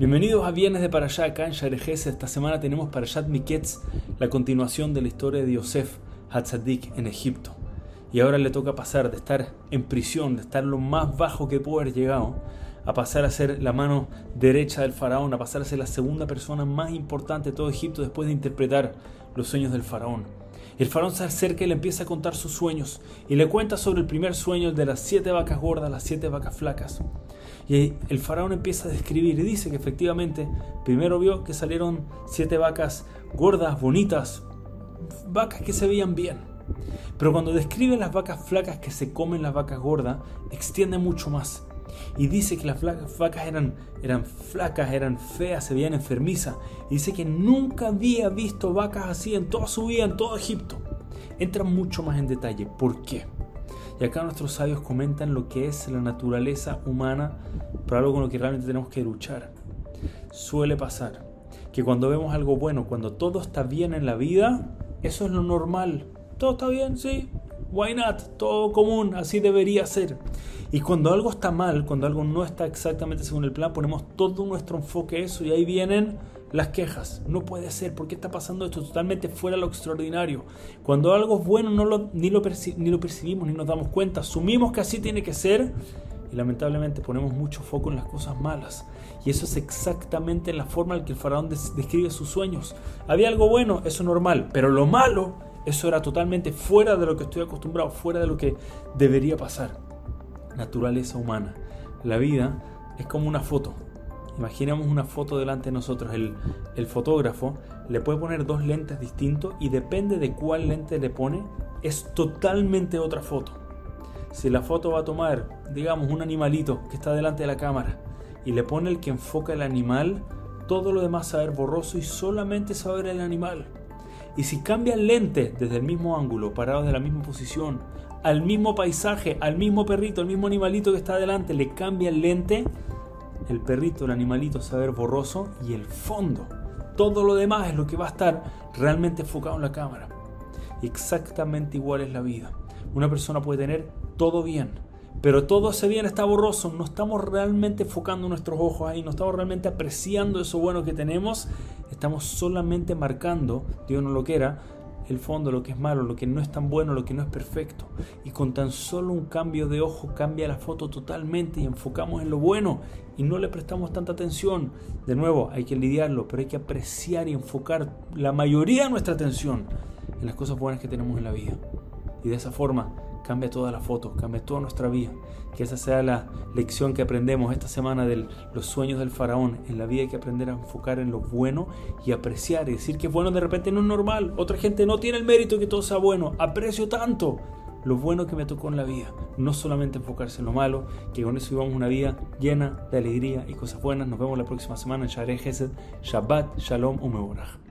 Bienvenidos a Viernes de Parashá acá en Sharejes. Esta semana tenemos Parashat Miketz, la continuación de la historia de Yosef Hatzadik en Egipto. Y ahora le toca pasar de estar en prisión, de estar lo más bajo que pudo haber llegado, a pasar a ser la mano derecha del faraón, a pasar a ser la segunda persona más importante de todo Egipto después de interpretar los sueños del faraón. El faraón se acerca y le empieza a contar sus sueños y le cuenta sobre el primer sueño, de las siete vacas gordas, las siete vacas flacas. Y el faraón empieza a describir y dice que efectivamente primero vio que salieron siete vacas gordas, bonitas, vacas que se veían bien. Pero cuando describe las vacas flacas que se comen las vacas gordas, extiende mucho más. Y dice que las vacas eran, eran flacas, eran feas, se veían enfermizas. Y dice que nunca había visto vacas así en toda su vida, en todo Egipto. Entra mucho más en detalle. ¿Por qué? Y acá nuestros sabios comentan lo que es la naturaleza humana, pero algo con lo que realmente tenemos que luchar. Suele pasar que cuando vemos algo bueno, cuando todo está bien en la vida, eso es lo normal. Todo está bien, sí, Why not? Todo común, así debería ser. Y cuando algo está mal, cuando algo no está exactamente según el plan, ponemos todo nuestro enfoque a eso y ahí vienen las quejas. No puede ser, ¿por qué está pasando esto totalmente fuera de lo extraordinario? Cuando algo es bueno no lo, ni, lo percibimos ni nos damos cuenta, asumimos que así tiene que ser y lamentablemente ponemos mucho foco en las cosas malas. Y eso es exactamente la forma en que el faraón describe sus sueños. Había algo bueno, eso es normal, pero lo malo eso era totalmente fuera de lo que estoy acostumbrado, fuera de lo que debería pasar. Naturaleza humana. La vida es como una foto. Imaginemos una foto delante de nosotros. El, fotógrafo le puede poner dos lentes distintos y depende de cuál lente le pone, es totalmente otra foto. Si la foto va a tomar, digamos, un animalito que está delante de la cámara y le pone el que enfoca el animal, todo lo demás a ver borroso y solamente se el animal. Y si cambia el lente desde el mismo ángulo, parado de la misma posición, al mismo paisaje, al mismo perrito, al mismo animalito que está adelante, le cambia el lente, el perrito, el animalito se va a ver borroso y el fondo, todo lo demás es lo que va a estar realmente enfocado en la cámara. Exactamente igual es la vida. Una persona puede tener todo bien, pero todo ese bien está borroso, no estamos realmente enfocando nuestros ojos ahí, no estamos realmente apreciando eso bueno que tenemos, estamos solamente marcando, Dios no lo quiera, el fondo, lo que es malo, lo que no es tan bueno, lo que no es perfecto. Y con tan solo un cambio de ojo cambia la foto totalmente y enfocamos en lo bueno y no le prestamos tanta atención. De nuevo, hay que lidiarlo, pero hay que apreciar y enfocar la mayoría de nuestra atención en las cosas buenas que tenemos en la vida. Y de esa forma cambia toda la foto, cambia toda nuestra vida. Que esa sea la lección que aprendemos esta semana de los sueños del faraón. En la vida hay que aprender a enfocar en lo bueno y apreciar y decir que bueno de repente no es normal. Otra gente no tiene el mérito que todo sea bueno. Aprecio tanto lo bueno que me tocó en la vida. No solamente enfocarse en lo malo, que con eso vivamos una vida llena de alegría y cosas buenas. Nos vemos la próxima semana en Shabbat, Shalom, Umeborah.